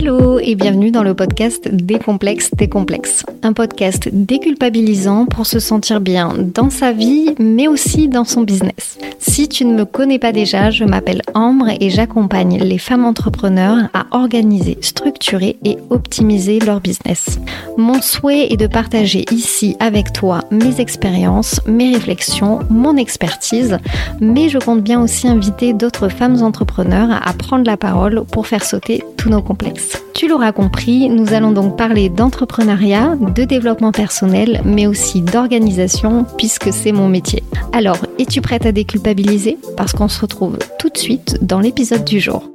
Hello et bienvenue dans le podcast Décomplexe des complexes. Un podcast déculpabilisant pour se sentir bien dans sa vie mais aussi dans son business. Si tu ne me connais pas déjà, je m'appelle Ambre et j'accompagne les femmes entrepreneurs à organiser, structurer et optimiser leur business. Mon souhait est de partager ici avec toi mes expériences, mes réflexions, mon expertise, mais je compte bien aussi inviter d'autres femmes entrepreneurs à prendre la parole pour faire sauter tous nos complexes. Tu l'auras compris, nous allons donc parler d'entrepreneuriat, de développement personnel, mais aussi d'organisation, puisque c'est mon métier. Alors, es-tu prête à déculpabiliser? Parce qu'on se retrouve tout de suite dans l'épisode du jour.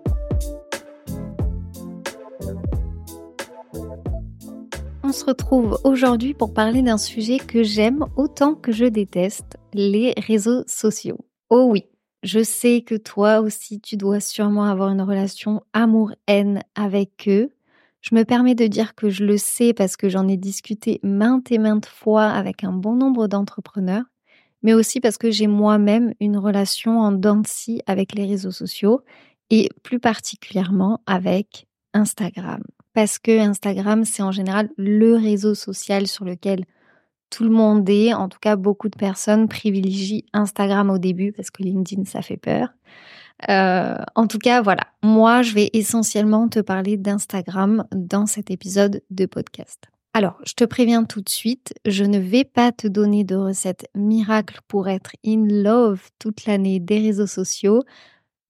On se retrouve aujourd'hui pour parler d'un sujet que j'aime autant que je déteste, les réseaux sociaux. Oh oui, je sais que toi aussi, tu dois sûrement avoir une relation amour-haine avec eux. Je me permets de dire que je le sais parce que j'en ai discuté maintes et maintes fois avec un bon nombre d'entrepreneurs, mais aussi parce que j'ai moi-même une relation en dents avec les réseaux sociaux et plus particulièrement avec Instagram. Parce que Instagram, c'est en général le réseau social sur lequel tout le monde est, en tout cas beaucoup de personnes privilégient Instagram au début parce que LinkedIn, ça fait peur. Euh, en tout cas, voilà, moi, je vais essentiellement te parler d'Instagram dans cet épisode de podcast. Alors, je te préviens tout de suite, je ne vais pas te donner de recettes miracles pour être in love toute l'année des réseaux sociaux.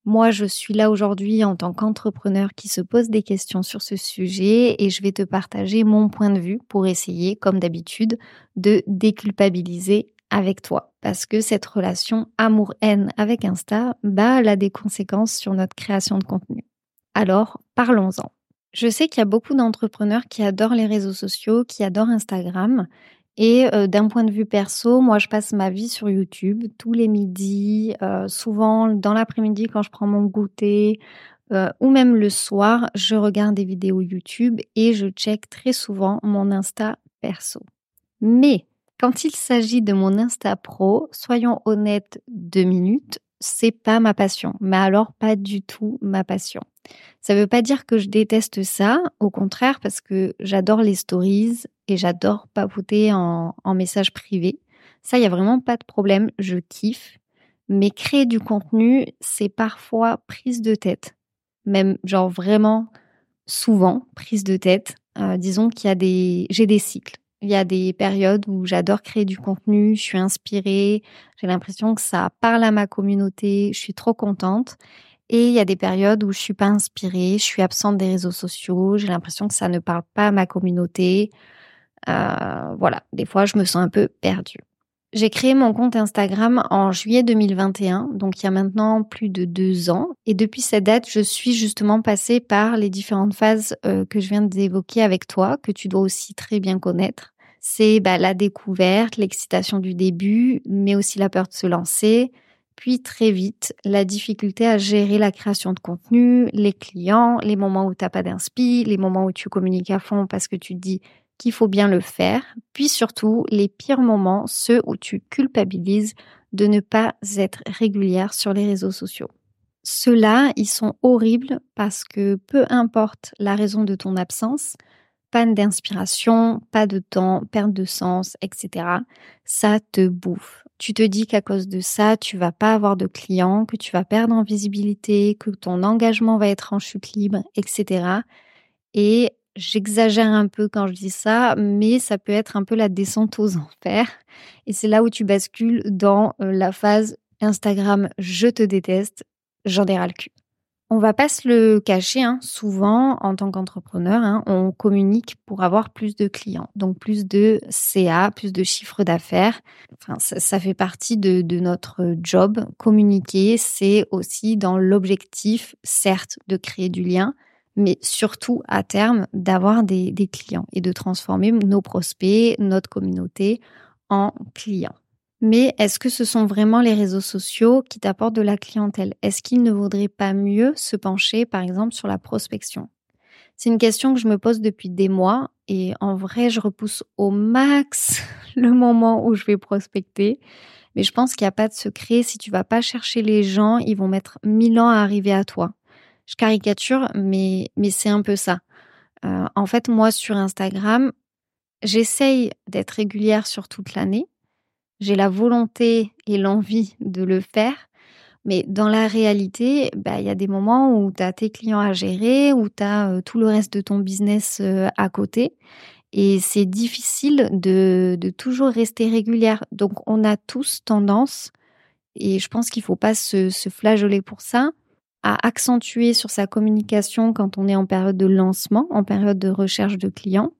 Moi, je suis là aujourd'hui en tant qu'entrepreneur qui se pose des questions sur ce sujet et je vais te partager mon point de vue pour essayer, comme d'habitude, de déculpabiliser avec toi. Parce que cette relation amour-haine avec Insta, bah, elle a des conséquences sur notre création de contenu. Alors, parlons-en. Je sais qu'il y a beaucoup d'entrepreneurs qui adorent les réseaux sociaux, qui adorent Instagram et d'un point de vue perso, moi, je passe ma vie sur YouTube tous les midis, souvent dans l'après-midi quand je prends mon goûter, ou même le soir, je regarde des vidéos YouTube et je check très souvent mon Insta perso. Mais quand il s'agit de mon Insta pro, soyons honnêtes deux minutes, c'est pas ma passion, mais alors pas du tout ma passion. Ça veut pas dire que je déteste ça, au contraire, parce que j'adore les stories et j'adore papoter en, message privé. Ça, il y a vraiment pas de problème, je kiffe. Mais créer du contenu, c'est parfois prise de tête. Même, genre vraiment souvent prise de tête. Euh, disons qu'il y a des, j'ai des cycles. Il y a des périodes où j'adore créer du contenu, je suis inspirée, j'ai l'impression que ça parle à ma communauté, je suis trop contente. Et il y a des périodes où je suis pas inspirée, je suis absente des réseaux sociaux, j'ai l'impression que ça ne parle pas à ma communauté. Euh, voilà, des fois je me sens un peu perdue. J'ai créé mon compte Instagram en juillet 2021, donc il y a maintenant plus de deux ans. Et depuis cette date, je suis justement passée par les différentes phases euh, que je viens d'évoquer avec toi, que tu dois aussi très bien connaître c'est bah, la découverte, l'excitation du début, mais aussi la peur de se lancer, puis très vite la difficulté à gérer la création de contenu, les clients, les moments où tu n'as pas d'inspi, les moments où tu communiques à fond parce que tu dis qu'il faut bien le faire, puis surtout les pires moments, ceux où tu culpabilises de ne pas être régulière sur les réseaux sociaux. Ceux-là, ils sont horribles parce que peu importe la raison de ton absence, panne d'inspiration, pas de temps, perte de sens, etc. Ça te bouffe. Tu te dis qu'à cause de ça, tu vas pas avoir de clients, que tu vas perdre en visibilité, que ton engagement va être en chute libre, etc. Et j'exagère un peu quand je dis ça, mais ça peut être un peu la descente aux enfers. Et c'est là où tu bascules dans euh, la phase Instagram, je te déteste, j'en ai ras le cul. On va pas se le cacher, hein. souvent en tant qu'entrepreneur, hein, on communique pour avoir plus de clients, donc plus de CA, plus de chiffre d'affaires. Enfin, ça, fait partie de, notre job. Communiquer, c'est aussi dans l'objectif, certes, de créer du lien, mais surtout à terme d'avoir des, des clients et de transformer nos prospects, notre communauté en clients. Mais est-ce que ce sont vraiment les réseaux sociaux qui t'apportent de la clientèle? Est-ce qu'il ne vaudrait pas mieux se pencher, par exemple, sur la prospection? C'est une question que je me pose depuis des mois et en vrai, je repousse au max le moment où je vais prospecter. Mais je pense qu'il n'y a pas de secret. Si tu vas pas chercher les gens, ils vont mettre mille ans à arriver à toi. Je caricature, mais, mais c'est un peu ça. en fait, moi, sur Instagram, j'essaye d'être régulière sur toute l'année. J'ai la volonté et l'envie de le faire. Mais dans la réalité, bah, il y a des moments où tu as tes clients à gérer, où tu as tout le reste de ton business à côté. Et c'est difficile de, de, toujours rester régulière. Donc, on a tous tendance, et je pense qu'il ne faut pas se, se, flageoler pour ça, à accentuer sur sa communication quand on est en période de lancement, en période de recherche de clients,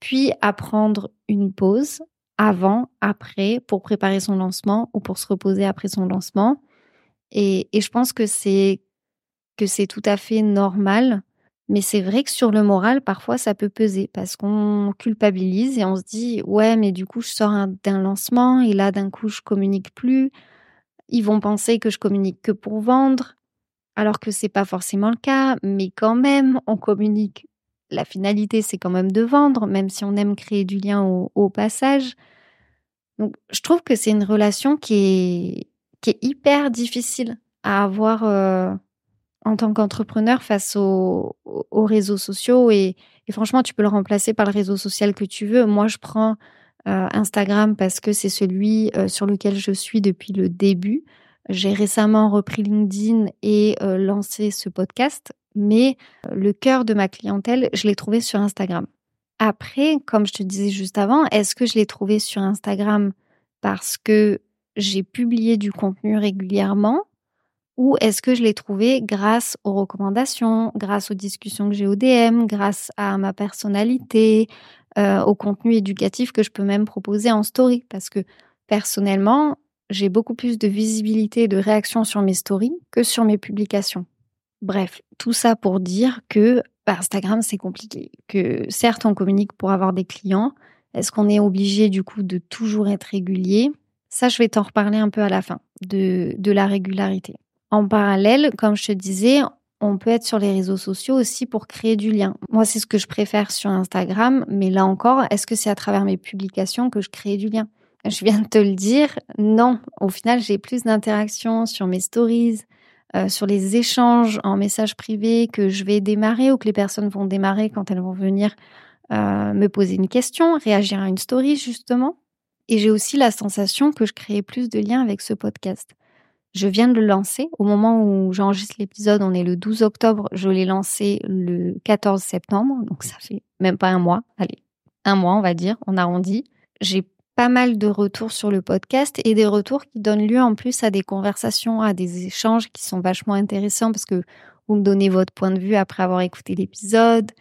puis à prendre une pause avant, après, pour préparer son lancement ou pour se reposer après son lancement. Et, je pense que c'est que c'est tout à fait normal mais c'est vrai que sur le moral, parfois, ça peut peser parce qu'on culpabilise et on se dit, ouais, mais du coup, je sors d'un lancement et là, d'un coup, je communique plus. Ils vont penser que je communique que pour vendre, alors que c'est pas forcément le cas, mais quand même, on communique. La finalité, c'est quand même de vendre, même si on aime créer du lien au, passage. Je trouve que c'est une relation qui est, hyper difficile à avoir. Euh, en tant qu'entrepreneur face aux, réseaux sociaux et, franchement, tu peux le remplacer par le réseau social que tu veux. Moi, je prends euh, Instagram parce que c'est celui euh, sur lequel je suis depuis le début. J'ai récemment repris LinkedIn et lancé ce podcast, mais le cœur de ma clientèle, je l'ai trouvé sur Instagram. Après, comme je te disais juste avant, est-ce que je l'ai trouvé sur Instagram parce que j'ai publié du contenu régulièrement ou est-ce que je l'ai trouvé grâce aux recommandations, grâce aux discussions que j'ai au DM, grâce à ma personnalité, euh, au contenu éducatif que je peux même proposer en story? Parce que personnellement, j'ai beaucoup plus de visibilité et de réaction sur mes stories que sur mes publications. Bref, tout ça pour dire que bah, Instagram, c'est compliqué. Que certes, on communique pour avoir des clients. Est-ce qu'on est obligé du coup de toujours être régulier? Ça, je vais t'en reparler un peu à la fin de, de la régularité. En parallèle, comme je te disais, on peut être sur les réseaux sociaux aussi pour créer du lien. Moi, c'est ce que je préfère sur Instagram, mais là encore, est-ce que c'est à travers mes publications que je crée du lien? Je viens de te le dire, non. Au final, j'ai plus d'interactions sur mes stories, euh, sur les échanges en message privé que je vais démarrer ou que les personnes vont démarrer quand elles vont venir euh, me poser une question, réagir à une story justement. Et j'ai aussi la sensation que je crée plus de liens avec ce podcast. Je viens de le lancer. Au moment où j'enregistre l'épisode, on est le 12 octobre. Je l'ai lancé le 14 septembre. Donc, ça fait même pas un mois. Allez, un mois, on va dire. On arrondit. J'ai pas mal de retours sur le podcast et des retours qui donnent lieu en plus à des conversations, à des échanges qui sont vachement intéressants parce que vous me donnez votre point de vue après avoir écouté l'épisode.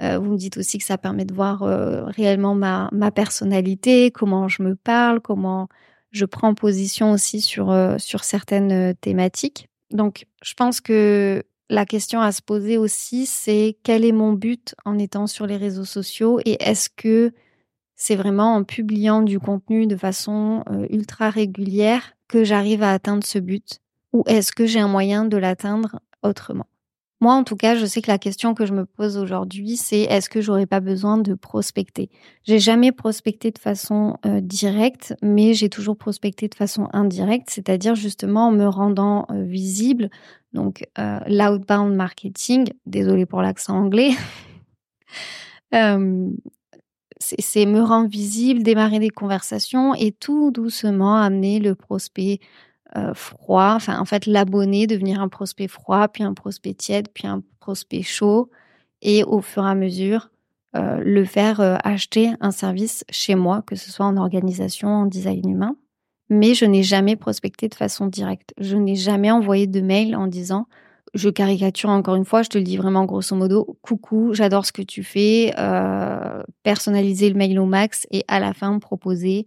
Euh, vous me dites aussi que ça permet de voir euh, réellement ma, personnalité, comment je me parle, comment je prends position aussi sur, euh, sur certaines thématiques. Donc, je pense que la question à se poser aussi, c'est quel est mon but en étant sur les réseaux sociaux et est-ce que c'est vraiment en publiant du contenu de façon euh, ultra régulière que j'arrive à atteindre ce but ou est-ce que j'ai un moyen de l'atteindre autrement? Moi, en tout cas, je sais que la question que je me pose aujourd'hui, c'est est-ce que j'aurais pas besoin de prospecter? J'ai jamais prospecté de façon euh, directe, mais j'ai toujours prospecté de façon indirecte, c'est-à-dire justement en me rendant euh, visible. Donc, l'outbound marketing, désolé pour l'accent anglais, c'est me rendre visible, démarrer des conversations et tout doucement amener le prospect euh, froid, enfin en fait l'abonné devenir un prospect froid, puis un prospect tiède, puis un prospect chaud, et au fur et à mesure euh, le faire euh, acheter un service chez moi, que ce soit en organisation, en design humain. Mais je n'ai jamais prospecté de façon directe. Je n'ai jamais envoyé de mail en disant, je caricature encore une fois, je te le dis vraiment grosso modo, coucou, j'adore ce que tu fais, personnaliser le mail au max et à la fin proposer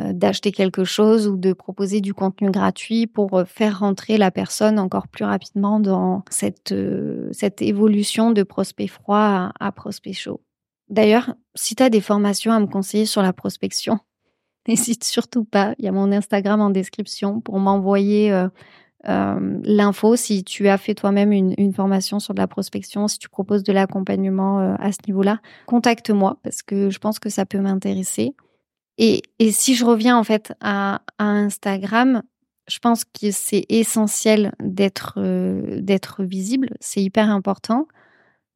euh, d'acheter quelque chose ou de proposer du contenu gratuit pour euh, faire rentrer la personne encore plus rapidement dans cette, euh, cette évolution de prospect froid à, prospect chaud. D'ailleurs, si tu as des formations à me conseiller sur la prospection, n'hésite surtout pas. Il y a mon Instagram en description pour m'envoyer l'info si tu as fait toi-même une, formation sur de la prospection, si tu proposes de l'accompagnement à ce niveau-là. Contacte-moi parce que je pense que ça peut m'intéresser. Et, si je reviens en fait à, Instagram, je pense que c'est essentiel d'être euh, d'être visible, c'est hyper important.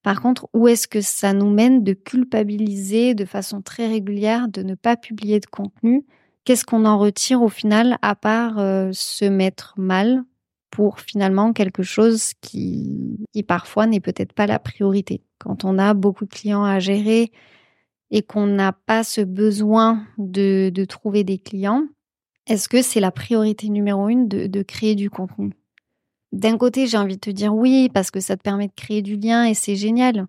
Par contre, où est-ce que ça nous mène de culpabiliser de façon très régulière, de ne pas publier de contenu? Qu'est-ce qu'on en retire au final à part euh, se mettre mal? Pour finalement quelque chose qui, parfois n'est peut-être pas la priorité Quand on a beaucoup de clients à gérer et qu'on n'a pas ce besoin de, trouver des clients, est-ce que c'est la priorité numéro une de, créer du contenu? D'un côté, j'ai envie de te dire oui, parce que ça te permet de créer du lien et c'est génial.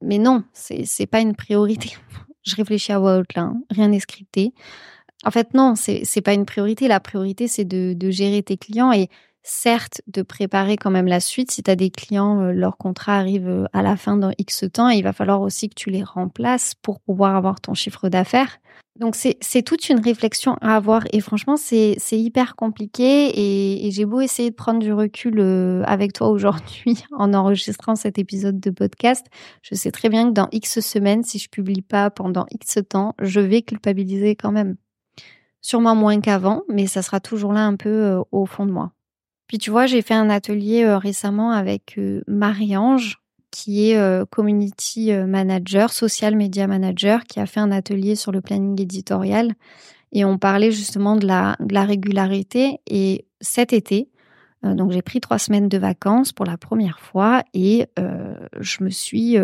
Mais non, c'est, c'est pas une priorité. Je réfléchis à voix haute là, hein. rien n'est scripté. En fait, non, c'est, c'est pas une priorité. La priorité, c'est de, de gérer tes clients et certes de préparer quand même la suite. Si tu as des clients, euh, leur contrat arrive euh, à la fin d'un X temps, il va falloir aussi que tu les remplaces pour pouvoir avoir ton chiffre d'affaires. Donc c'est toute une réflexion à avoir et franchement c'est hyper compliqué et, et j'ai beau essayer de prendre du recul euh, avec toi aujourd'hui en enregistrant cet épisode de podcast, je sais très bien que dans X semaines, si je publie pas pendant X temps, je vais culpabiliser quand même. Sûrement moins qu'avant, mais ça sera toujours là un peu au fond de moi. Puis tu vois, j'ai fait un atelier euh, récemment avec euh, Marie-Ange, qui est euh, community manager, social media manager, qui a fait un atelier sur le planning éditorial. Et on parlait justement de la, régularité. Et cet été, donc j'ai pris trois semaines de vacances pour la première fois et je me suis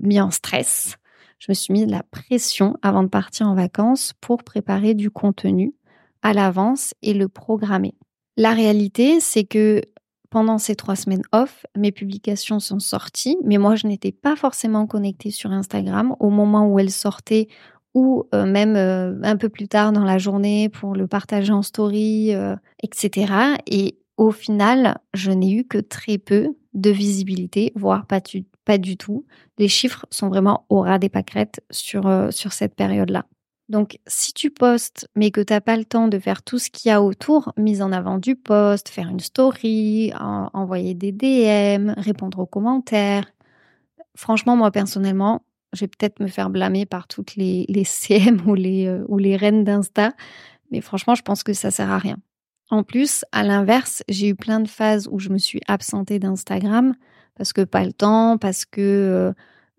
mis en stress. Je me suis mis de la pression avant de partir en vacances pour préparer du contenu à l'avance et le programmer. La réalité, c'est que pendant ces trois semaines off, mes publications sont sorties, mais moi, je n'étais pas forcément connectée sur Instagram au moment où elles sortaient ou euh, même euh, un peu plus tard dans la journée pour le partager en story, euh, etc. Et au final, je n'ai eu que très peu de visibilité, voire pas, du tout. Les chiffres sont vraiment au ras des pâquerettes sur, sur cette période-là. Donc, si tu postes, mais que tu n'as pas le temps de faire tout ce qu'il y a autour, mise en avant du post, faire une story, envoyer des DM, répondre aux commentaires, franchement, moi personnellement, je vais peut-être me faire blâmer par toutes les, CM ou les, euh, ou les reines d'Insta, mais franchement, je pense que ça sert à rien. En plus, à l'inverse, j'ai eu plein de phases où je me suis absentée d'Instagram parce que pas le temps, parce que euh,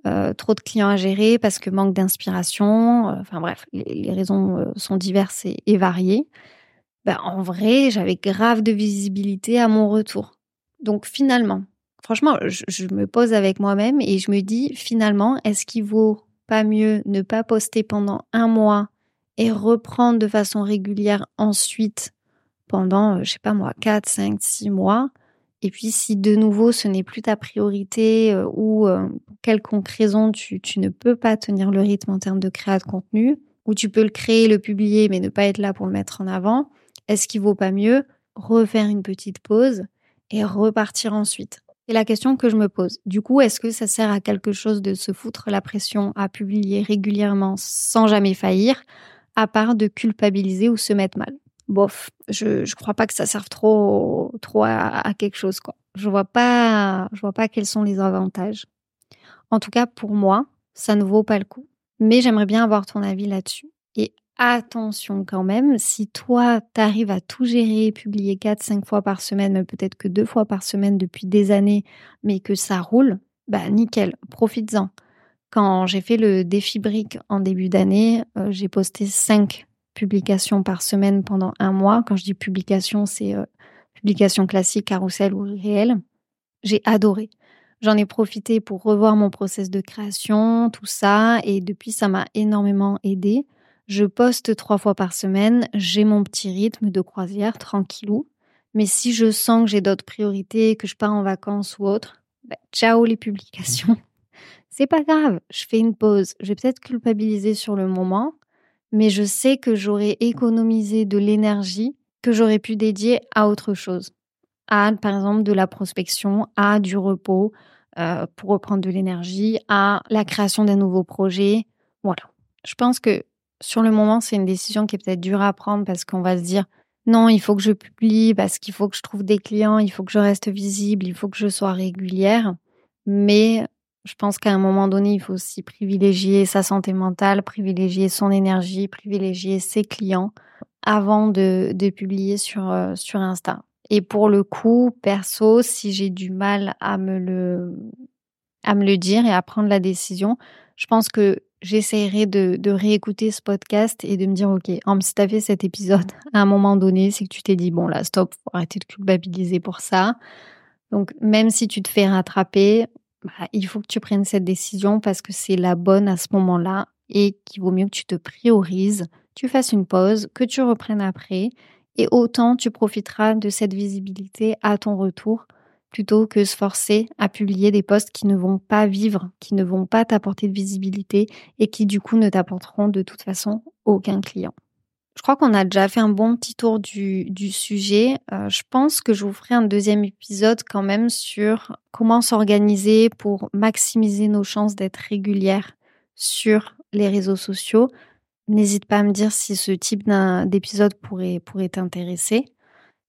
euh, trop de clients à gérer parce que manque d'inspiration. Euh, enfin bref, les, raisons euh, sont diverses et, variées. Ben, en vrai, j'avais grave de visibilité à mon retour. Donc finalement, franchement, je, me pose avec moi-même et je me dis finalement, est-ce qu'il vaut pas mieux ne pas poster pendant un mois et reprendre de façon régulière ensuite pendant, je sais pas moi, 4, 5, 6 mois et puis, si de nouveau ce n'est plus ta priorité euh, ou euh, pour quelconque raison tu, ne peux pas tenir le rythme en termes de création de contenu, ou tu peux le créer, le publier, mais ne pas être là pour le mettre en avant, est-ce qu'il vaut pas mieux refaire une petite pause et repartir ensuite? C'est la question que je me pose. Du coup, est-ce que ça sert à quelque chose de se foutre la pression à publier régulièrement sans jamais faillir, à part de culpabiliser ou se mettre mal? Bof, je ne crois pas que ça serve trop trop à, quelque chose quoi. Je vois pas je vois pas quels sont les avantages. En tout cas pour moi, ça ne vaut pas le coup. Mais j'aimerais bien avoir ton avis là-dessus. Et attention quand même, si toi tu arrives à tout gérer, publier 4 5 fois par semaine, peut-être que deux fois par semaine depuis des années, mais que ça roule, bah nickel, profites-en. Quand j'ai fait le défi brique en début d'année, euh, j'ai posté 5 publications par semaine pendant un mois. Quand je dis publication, c'est euh, publication classique, carrousel ou réel. J'ai adoré. J'en ai profité pour revoir mon process de création, tout ça, et depuis, ça m'a énormément aidé. Je poste trois fois par semaine, j'ai mon petit rythme de croisière, tranquillou. Mais si je sens que j'ai d'autres priorités, que je pars en vacances ou autre, ben, ciao les publications. C'est pas grave, je fais une pause. Je vais peut-être culpabiliser sur le moment, mais je sais que j'aurais économisé de l'énergie que j'aurais pu dédier à autre chose. À, par exemple, de la prospection, à du repos euh, pour reprendre de l'énergie, à la création d'un nouveau projet. Voilà. Je pense que sur le moment, c'est une décision qui est peut-être dure à prendre parce qu'on va se dire non, il faut que je publie, parce qu'il faut que je trouve des clients, il faut que je reste visible, il faut que je sois régulière. Mais je pense qu'à un moment donné, il faut aussi privilégier sa santé mentale, privilégier son énergie, privilégier ses clients avant de, de publier sur, euh, sur Insta. Et pour le coup, perso, si j'ai du mal à me le à me le dire et à prendre la décision. Je pense que j'essaierai de, de, réécouter ce podcast et de me dire, OK, si tu as fait cet épisode à un moment donné, c'est que tu t'es dit, bon là, stop, faut arrêter de culpabiliser pour ça. Donc, même si tu te fais rattraper, bah, il faut que tu prennes cette décision parce que c'est la bonne à ce moment-là et qu'il vaut mieux que tu te priorises, tu fasses une pause, que tu reprennes après et autant tu profiteras de cette visibilité à ton retour plutôt que se forcer à publier des posts qui ne vont pas vivre, qui ne vont pas t'apporter de visibilité et qui du coup ne t'apporteront de toute façon aucun client. Je crois qu'on a déjà fait un bon petit tour du, sujet. Euh, je pense que je vous ferai un deuxième épisode quand même sur comment s'organiser pour maximiser nos chances d'être régulières sur les réseaux sociaux. N'hésite pas à me dire si ce type d'épisode pourrait, t'intéresser.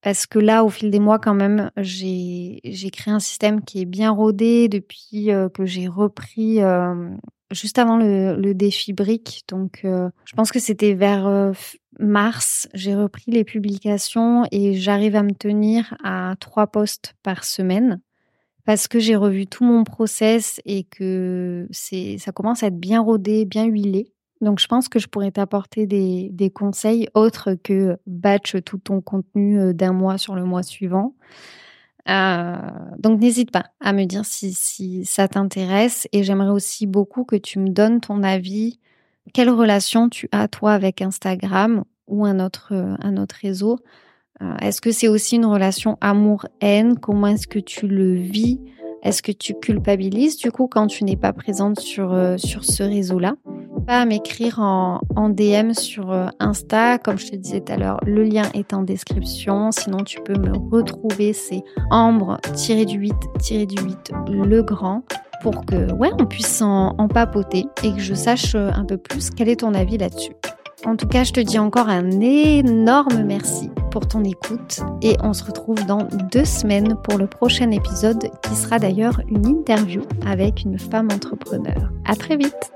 Parce que là, au fil des mois, quand même, j'ai créé un système qui est bien rodé depuis euh, que j'ai repris euh, juste avant le, défi brique. Donc, je pense que c'était vers mars, j'ai repris les publications et j'arrive à me tenir à trois posts par semaine parce que j'ai revu tout mon process et que ça commence à être bien rodé, bien huilé. Donc, je pense que je pourrais t'apporter des, conseils autres que batch tout ton contenu euh, d'un mois sur le mois suivant. Euh, donc, n'hésite pas à me dire si, ça t'intéresse. Et j'aimerais aussi beaucoup que tu me donnes ton avis. Quelle relation tu as, toi, avec Instagram ou un autre, un autre réseau? Euh, Est-ce que c'est aussi une relation amour-haine? Comment est-ce que tu le vis? Est-ce que tu culpabilises, du coup, quand tu n'es pas présente sur, sur ce réseau-là? Pas à m'écrire en, DM sur euh, Insta. Comme je te disais tout à l'heure, le lien est en description. Sinon, tu peux me retrouver. C'est ambre-du-8-du-8 le grand pour que ouais, on puisse en, en papoter et que je sache euh, un peu plus quel est ton avis là-dessus. En tout cas, je te dis encore un énorme merci pour ton écoute et on se retrouve dans deux semaines pour le prochain épisode qui sera d'ailleurs une interview avec une femme entrepreneur. À très vite!